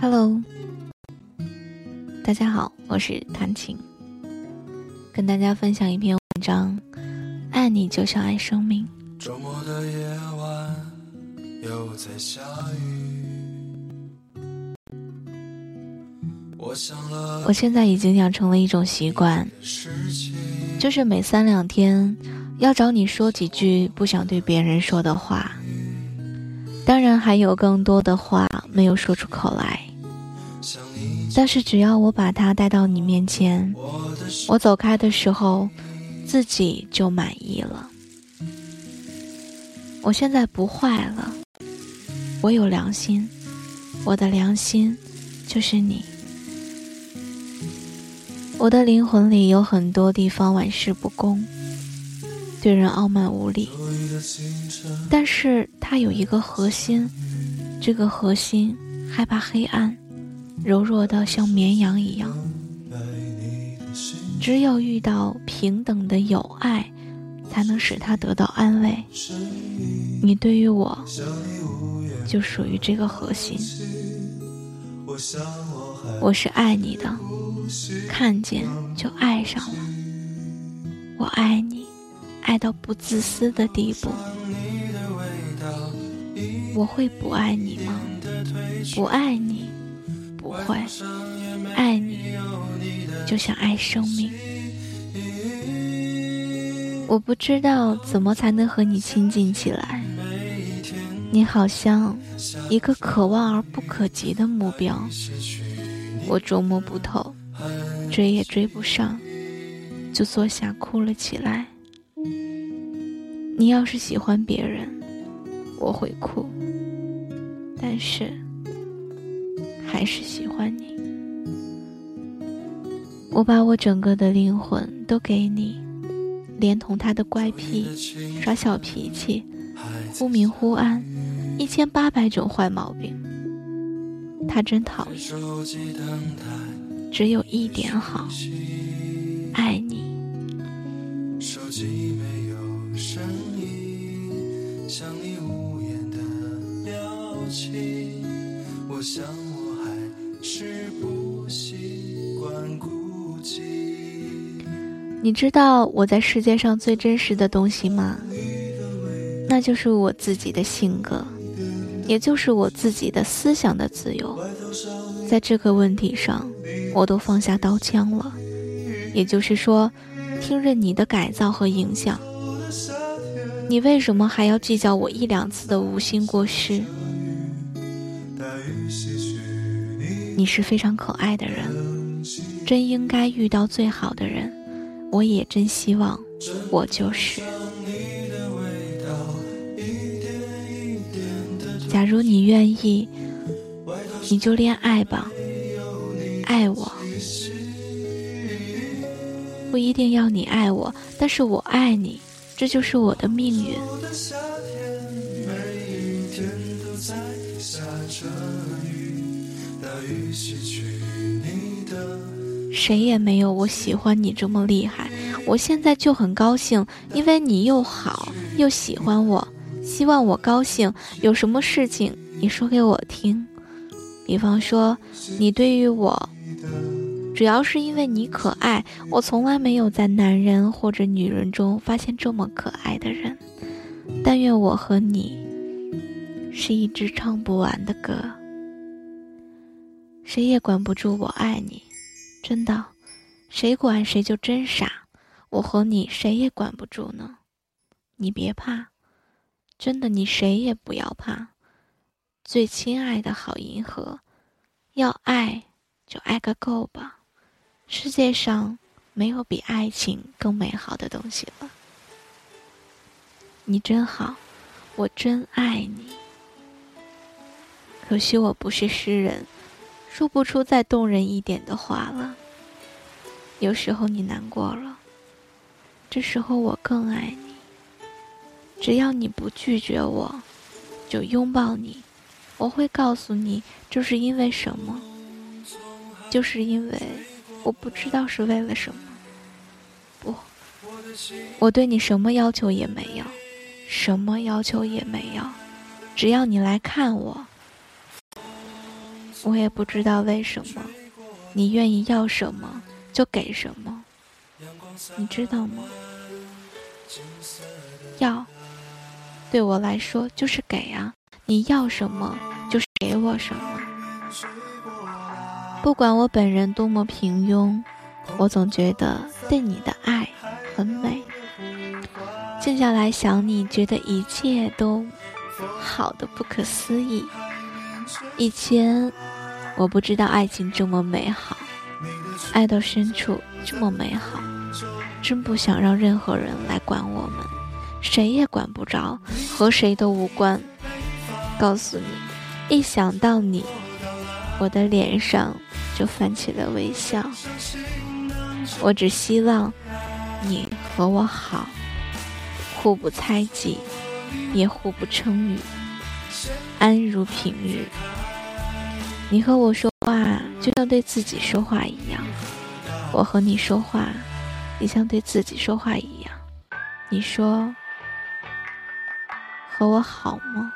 Hello，大家好，我是谭琴，跟大家分享一篇文章，爱你就像爱生命。周末的夜晚又在下雨，我想了，我现在已经养成了一种习惯，就是每三两天要找你说几句不想对别人说的话。当然还有更多的话没有说出口来，但是只要我把它带到你面前，我走开的时候，自己就满意了。我现在不坏了，我有良心，我的良心就是你。我的灵魂里有很多地方玩世不恭。对人傲慢无礼，但是他有一个核心，这个核心害怕黑暗，柔弱的像绵羊一样。只有遇到平等的友爱，才能使他得到安慰。你对于我，就属于这个核心。我是爱你的，看见就爱上了。我爱你。爱到不自私的地步，我会不爱你吗？不爱你，不会。爱你，就像爱生命。我不知道怎么才能和你亲近起来。你好像一个可望而不可及的目标，我捉摸不透，追也追不上，就坐下哭了起来。你要是喜欢别人，我会哭，但是还是喜欢你。我把我整个的灵魂都给你，连同他的怪癖、耍小脾气、忽明忽暗，一千八百种坏毛病，他真讨厌。只有一点好，爱你。我想是不习惯孤寂。你知道我在世界上最真实的东西吗？那就是我自己的性格，也就是我自己的思想的自由。在这个问题上，我都放下刀枪了。也就是说，听任你的改造和影响。你为什么还要计较我一两次的无心过失？你是非常可爱的人，真应该遇到最好的人。我也真希望我就是。假如你愿意，你就恋爱吧，爱我。不一定要你爱我，但是我爱你，这就是我的命运。谁也没有我喜欢你这么厉害。我现在就很高兴，因为你又好又喜欢我，希望我高兴。有什么事情你说给我听，比方说你对于我，主要是因为你可爱。我从来没有在男人或者女人中发现这么可爱的人。但愿我和你是一支唱不完的歌。谁也管不住我爱你，真的，谁管谁就真傻。我和你谁也管不住呢，你别怕，真的，你谁也不要怕。最亲爱的好银河，要爱就爱个够吧。世界上没有比爱情更美好的东西了。你真好，我真爱你。可惜我不是诗人。说不出再动人一点的话了。有时候你难过了，这时候我更爱你。只要你不拒绝我，就拥抱你。我会告诉你，这是因为什么？就是因为我不知道是为了什么。不，我对你什么要求也没有，什么要求也没有，只要你来看我。我也不知道为什么，你愿意要什么就给什么，你知道吗？要，对我来说就是给啊！你要什么就是给我什么。不管我本人多么平庸，我总觉得对你的爱很美。静下来想你，觉得一切都好的不可思议。以前我不知道爱情这么美好，爱到深处这么美好，真不想让任何人来管我们，谁也管不着，和谁都无关。告诉你，一想到你，我的脸上就泛起了微笑。我只希望你和我好，互不猜忌，也互不称誉，安如平日。你和我说话，就像对自己说话一样；我和你说话，也像对自己说话一样。你说和我好吗？